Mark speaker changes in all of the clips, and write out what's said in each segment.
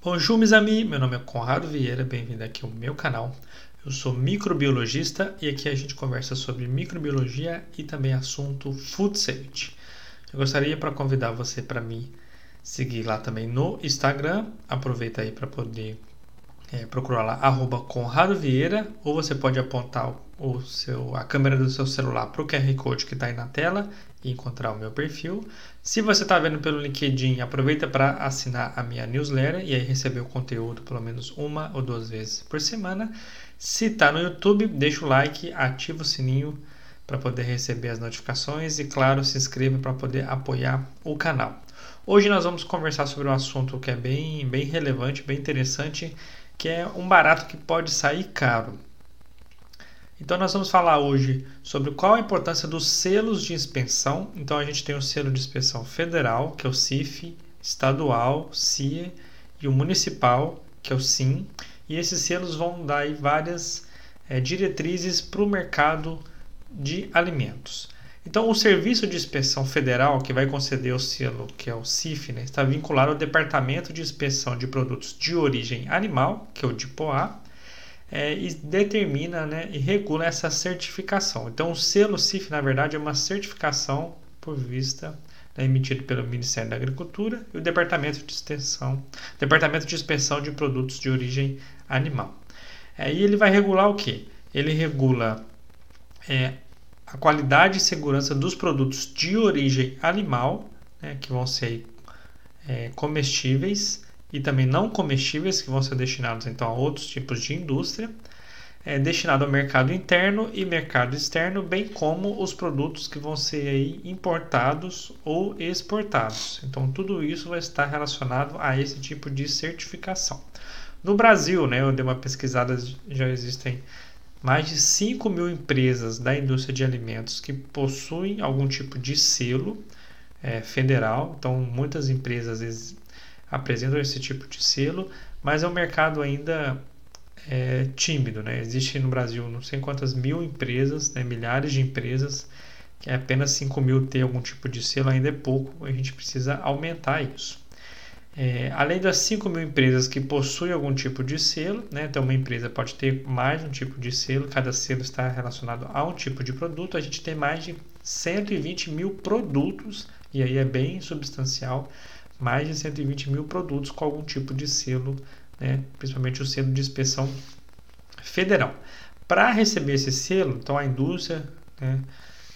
Speaker 1: Bonjour, meus amis. Meu nome é Conrado Vieira. Bem-vindo aqui ao meu canal. Eu sou microbiologista e aqui a gente conversa sobre microbiologia e também assunto food safety. Eu gostaria para convidar você para me seguir lá também no Instagram. Aproveita aí para poder é, procurar lá arroba Conrado Vieira ou você pode apontar o seu, a câmera do seu celular para o QR Code que está aí na tela e encontrar o meu perfil. Se você está vendo pelo LinkedIn, aproveita para assinar a minha newsletter e aí receber o conteúdo pelo menos uma ou duas vezes por semana. Se está no YouTube, deixa o like, ativa o sininho para poder receber as notificações e, claro, se inscreva para poder apoiar o canal. Hoje nós vamos conversar sobre um assunto que é bem, bem relevante, bem interessante, que é um barato que pode sair caro. Então nós vamos falar hoje sobre qual a importância dos selos de inspeção. Então a gente tem o selo de inspeção federal, que é o CIF, estadual, CIE, e o municipal, que é o SIM. E esses selos vão dar várias é, diretrizes para o mercado de alimentos. Então, o Serviço de Inspeção Federal, que vai conceder o selo, que é o CIF, né, está vinculado ao Departamento de Inspeção de Produtos de Origem Animal, que é o DIPOA, é, e determina né, e regula essa certificação. Então, o selo CIF, na verdade, é uma certificação por vista né, emitido pelo Ministério da Agricultura e o Departamento de Extensão, Departamento de Inspeção de Produtos de Origem Animal. É, e ele vai regular o que? Ele regula é, a qualidade e segurança dos produtos de origem animal, né, que vão ser é, comestíveis, e também não comestíveis, que vão ser destinados então a outros tipos de indústria, é, destinado ao mercado interno e mercado externo, bem como os produtos que vão ser aí importados ou exportados. Então, tudo isso vai estar relacionado a esse tipo de certificação. No Brasil, né, eu dei uma pesquisada, já existem mais de 5 mil empresas da indústria de alimentos que possuem algum tipo de selo é, federal. Então, muitas empresas apresentam esse tipo de selo, mas é um mercado ainda é, tímido. Né? Existe no Brasil não sei quantas mil empresas, né? milhares de empresas, que é apenas 5 mil ter algum tipo de selo ainda é pouco, a gente precisa aumentar isso. É, além das 5 mil empresas que possuem algum tipo de selo, né, então uma empresa pode ter mais um tipo de selo, cada selo está relacionado a um tipo de produto, a gente tem mais de 120 mil produtos, e aí é bem substancial mais de 120 mil produtos com algum tipo de selo, né, principalmente o selo de inspeção federal. Para receber esse selo, então a indústria né,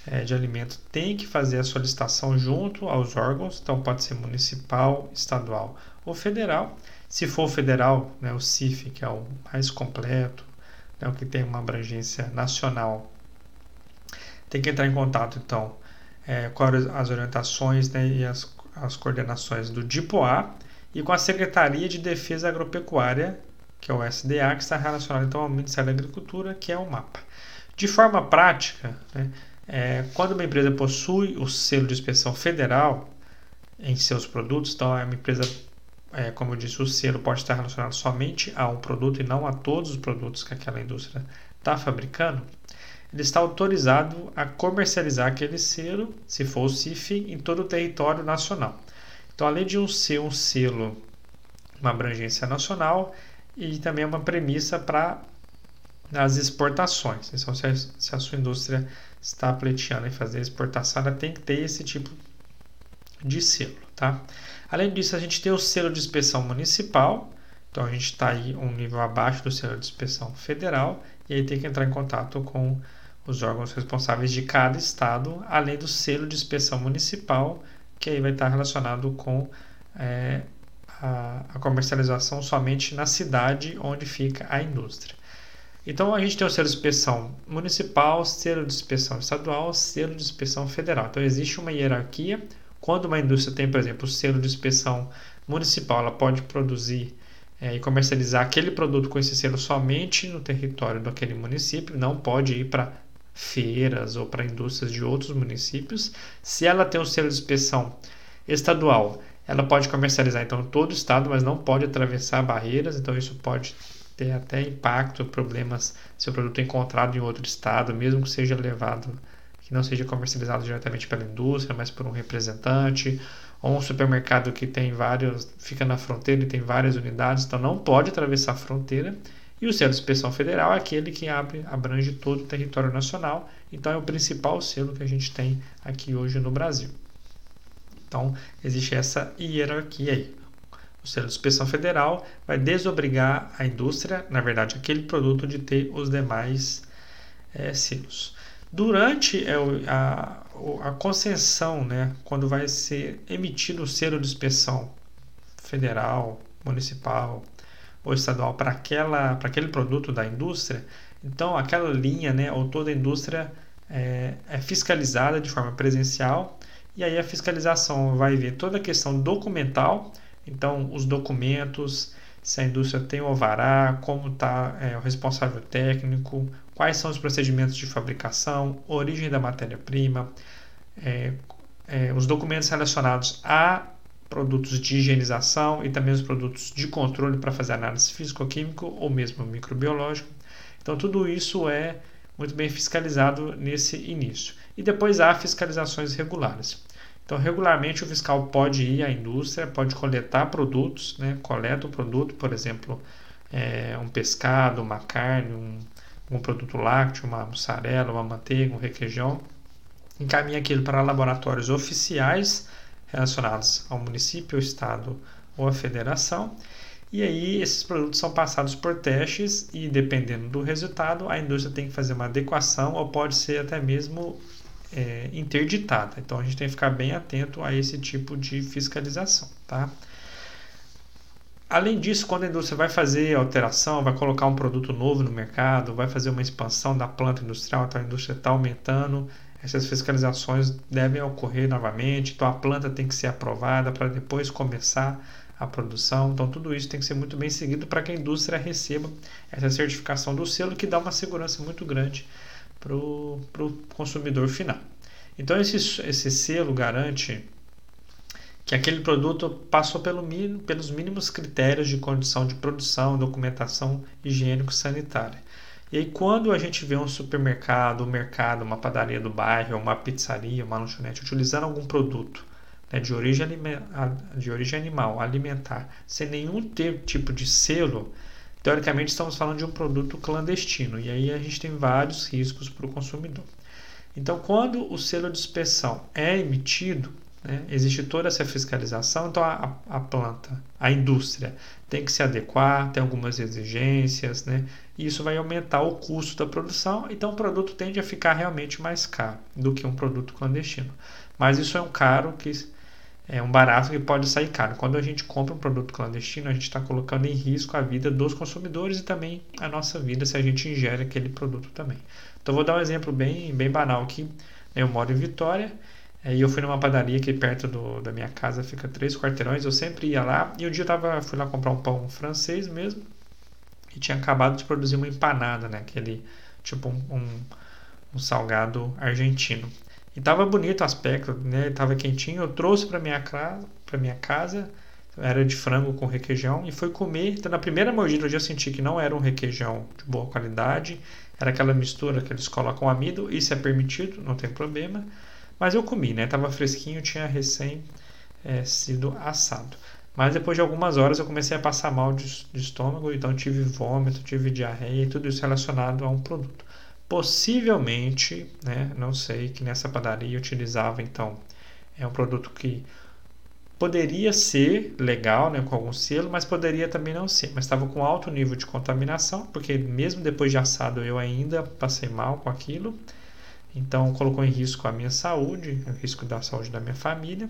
Speaker 1: é, de alimentos tem que fazer a solicitação junto aos órgãos, então pode ser municipal, estadual ou federal. Se for federal, né, o CIF, que é o mais completo, né, o que tem uma abrangência nacional, tem que entrar em contato então é, com as orientações né, e as as coordenações do DIPOA e com a Secretaria de Defesa Agropecuária, que é o SDA, que está relacionado então ao Ministério da Agricultura, que é o MAPA. De forma prática, né, é, quando uma empresa possui o selo de inspeção federal em seus produtos, então é uma empresa, é, como eu disse, o selo pode estar relacionado somente a um produto e não a todos os produtos que aquela indústria está fabricando, ele está autorizado a comercializar aquele selo, se for o CIF, em todo o território nacional. Então, além de um ser um selo, uma abrangência nacional, e também é uma premissa para as exportações. Então, se a, se a sua indústria está pleiteando em fazer exportação, ela tem que ter esse tipo de selo. Tá? Além disso, a gente tem o selo de inspeção municipal, então a gente está aí um nível abaixo do selo de inspeção federal, e aí tem que entrar em contato com os órgãos responsáveis de cada estado, além do selo de inspeção municipal, que aí vai estar relacionado com é, a, a, comercialização somente na cidade onde fica a indústria. Então a gente tem o selo de inspeção municipal, selo de inspeção estadual, selo de inspeção federal. Então existe uma hierarquia. Quando uma indústria tem, por exemplo, o selo de inspeção municipal, ela pode produzir é, e comercializar aquele produto com esse selo somente no território daquele município, não pode ir para feiras ou para indústrias de outros municípios. Se ela tem o selo de inspeção estadual, ela pode comercializar então todo o estado, mas não pode atravessar barreiras, então isso pode ter até impacto, problemas se o produto é encontrado em outro estado, mesmo que seja levado, que não seja comercializado diretamente pela indústria, mas por um representante, ou um supermercado que tem vários, fica na fronteira e tem várias unidades, então não pode atravessar a fronteira. E o selo de inspeção federal é aquele que abre, abrange todo o território nacional, então é o principal selo que a gente tem aqui hoje no Brasil. Então existe essa hierarquia aí. O selo de inspeção federal vai desobrigar a indústria, na verdade, aquele produto de ter os demais é, selos. Durante é, a, a concessão, né, quando vai ser emitido o selo de inspeção federal, municipal ou estadual para aquele produto da indústria, então aquela linha, né, ou toda a indústria é, é fiscalizada de forma presencial e aí a fiscalização vai ver toda a questão documental, então os documentos, se a indústria tem o alvará, como está é, o responsável técnico, quais são os procedimentos de fabricação, origem da matéria-prima, é, é, os documentos relacionados a produtos de higienização e também os produtos de controle para fazer análise físico-químico ou mesmo microbiológico. Então, tudo isso é muito bem fiscalizado nesse início. E depois há fiscalizações regulares. Então, regularmente o fiscal pode ir à indústria, pode coletar produtos, né? coleta o produto, por exemplo, é, um pescado, uma carne, um, um produto lácteo, uma mussarela, uma manteiga, um requeijão, encaminha aquilo para laboratórios oficiais relacionados ao município, ao estado ou à federação. E aí esses produtos são passados por testes e dependendo do resultado, a indústria tem que fazer uma adequação ou pode ser até mesmo é, interditada. Então a gente tem que ficar bem atento a esse tipo de fiscalização, tá? Além disso, quando a indústria vai fazer alteração, vai colocar um produto novo no mercado, vai fazer uma expansão da planta industrial, então a indústria está aumentando, essas fiscalizações devem ocorrer novamente, então a planta tem que ser aprovada para depois começar a produção. Então tudo isso tem que ser muito bem seguido para que a indústria receba essa certificação do selo que dá uma segurança muito grande para o consumidor final. Então esse, esse selo garante que aquele produto passou pelo pelos mínimos critérios de condição de produção, documentação higiênico-sanitária. E aí, quando a gente vê um supermercado, um mercado, uma padaria do bairro, uma pizzaria, uma lanchonete utilizando algum produto né, de, origem de origem animal, alimentar, sem nenhum tipo de selo, teoricamente estamos falando de um produto clandestino. E aí a gente tem vários riscos para o consumidor. Então, quando o selo de inspeção é emitido, né? Existe toda essa fiscalização, então a, a, planta, a indústria tem que se adequar, tem algumas exigências, né? e isso vai aumentar o custo da produção, então o produto tende a ficar realmente mais caro do que um produto clandestino. Mas isso é um caro que é um barato que pode sair caro. Quando a gente compra um produto clandestino, a gente está colocando em risco a vida dos consumidores e também a nossa vida se a gente ingere aquele produto também. Então vou dar um exemplo bem, bem banal aqui. Eu moro em Vitória e eu fui numa padaria aqui perto do, da minha casa, fica três quarteirões. Eu sempre ia lá. E um dia eu tava, fui lá comprar um pão francês mesmo. E tinha acabado de produzir uma empanada, né? Aquele tipo um, um, um salgado argentino. E tava bonito o aspecto, né? Tava quentinho. Eu trouxe para minha casa, para minha casa. Era de frango com requeijão e fui comer. Então, na primeira mordida eu já senti que não era um requeijão de boa qualidade. Era aquela mistura que eles colocam amido. Isso é permitido, não tem problema. Mas eu comi, né? Tava fresquinho, tinha recém é, sido assado. Mas depois de algumas horas eu comecei a passar mal de, de estômago, então tive vômito, tive diarreia e tudo isso relacionado a um produto. Possivelmente, né, não sei, que nessa padaria utilizava então é um produto que poderia ser legal, né, com algum selo, mas poderia também não ser. Mas estava com alto nível de contaminação, porque mesmo depois de assado eu ainda passei mal com aquilo. Então, colocou em risco a minha saúde, o risco da saúde da minha família.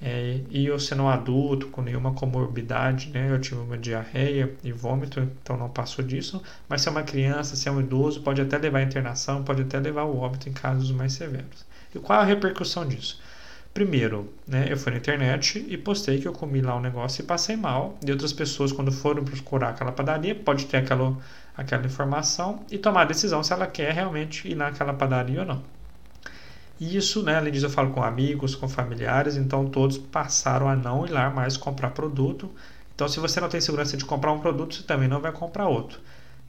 Speaker 1: É, e eu sendo um adulto com nenhuma comorbidade, né, eu tive uma diarreia e vômito, então não passou disso. Mas se é uma criança, se é um idoso, pode até levar a internação, pode até levar o óbito em casos mais severos. E qual a repercussão disso? Primeiro, né, eu fui na internet e postei que eu comi lá um negócio e passei mal. E outras pessoas, quando foram procurar aquela padaria, pode ter aquela aquela informação e tomar a decisão se ela quer realmente ir naquela padaria ou não. E isso, né, além disso, eu falo com amigos, com familiares, então todos passaram a não ir lá mais comprar produto. Então, se você não tem segurança de comprar um produto, você também não vai comprar outro.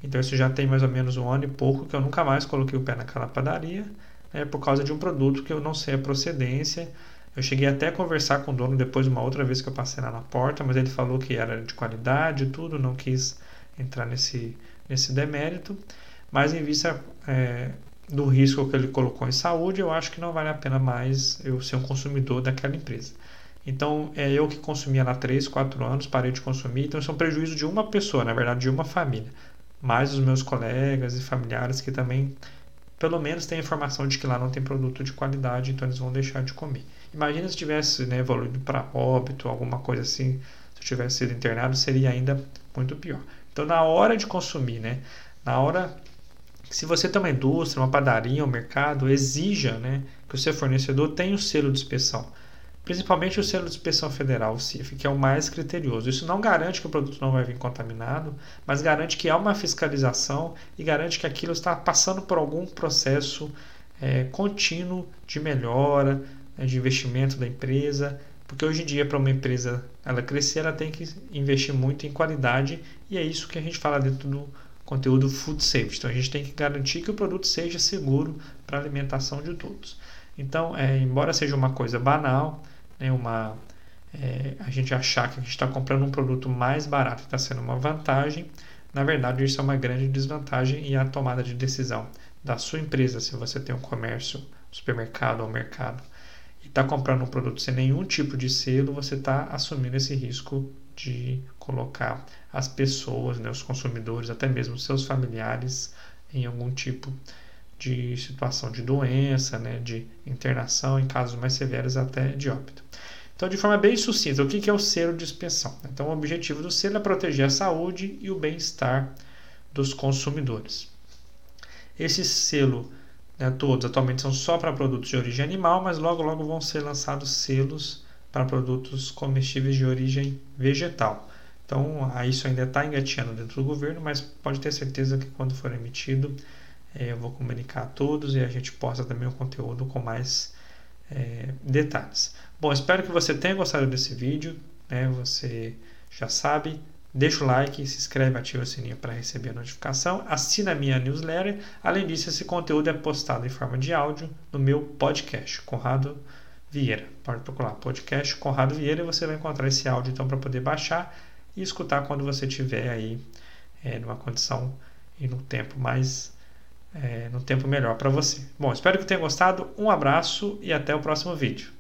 Speaker 1: Então, isso já tem mais ou menos um ano e pouco que eu nunca mais coloquei o pé naquela padaria, né, por causa de um produto que eu não sei a procedência. Eu cheguei até a conversar com o dono depois uma outra vez que eu passei lá na porta, mas ele falou que era de qualidade e tudo, não quis entrar nesse, nesse demérito. Mas em vista é, do risco que ele colocou em saúde, eu acho que não vale a pena mais eu ser um consumidor daquela empresa. Então, é eu que consumia lá 3, 4 anos, parei de consumir. Então, isso é um prejuízo de uma pessoa, na verdade, de uma família. Mais os meus colegas e familiares que também, pelo menos, têm informação de que lá não tem produto de qualidade, então eles vão deixar de comer. Imagina se tivesse né, evoluído para óbito, alguma coisa assim, se eu tivesse sido internado, seria ainda muito pior. Então, na hora de consumir, né, na hora se você tem uma indústria, uma padaria, um mercado, exija né, que o seu fornecedor tenha o selo de inspeção. Principalmente o selo de inspeção federal, o CIF, que é o mais criterioso. Isso não garante que o produto não vai vir contaminado, mas garante que há uma fiscalização e garante que aquilo está passando por algum processo é, contínuo de melhora, né, de investimento da empresa, porque hoje em dia para uma empresa ela crescer, ela tem que investir muito em qualidade e é isso que a gente fala dentro do conteúdo food safety. Então a gente tem que garantir que o produto seja seguro para alimentação de todos. Então, é, embora seja uma coisa banal, né, uma, é, a gente achar que a gente está comprando um produto mais barato está sendo uma vantagem, na verdade isso é uma grande desvantagem e a tomada de decisão da sua empresa, se você tem um comércio, supermercado ou mercado, e está comprando um produto sem nenhum tipo de selo, você está assumindo esse risco de colocar as pessoas, né, os consumidores, até mesmo seus familiares, em algum tipo de situação de doença, né, de internação, em casos mais severos até de óbito. Então, de forma bem sucinta, o que é o selo de suspensão? Então, o objetivo do selo é proteger a saúde e o bem-estar dos consumidores. Esse selo, né, todos atualmente são só para produtos de origem animal, mas logo logo vão ser lançados selos para produtos comestíveis de origem vegetal. Então, isso ainda está engateando dentro do governo, mas pode ter certeza que quando for emitido, é, eu vou comunicar a todos e a gente posta também o conteúdo com mais é, detalhes. Bom, espero que você tenha gostado desse vídeo. Né? Você já sabe, deixa o like, se inscreve, ativa o sininho para receber a notificação, assina a minha newsletter. Além disso, esse conteúdo é postado em forma de áudio no meu podcast, Conrado Vieira. Pode procurar podcast Conrado Vieira e você vai encontrar esse áudio então para poder baixar e escutar quando você estiver aí é, numa condição e no tempo mais é, no tempo melhor para você. Bom, espero que tenha gostado. Um abraço e até o próximo vídeo.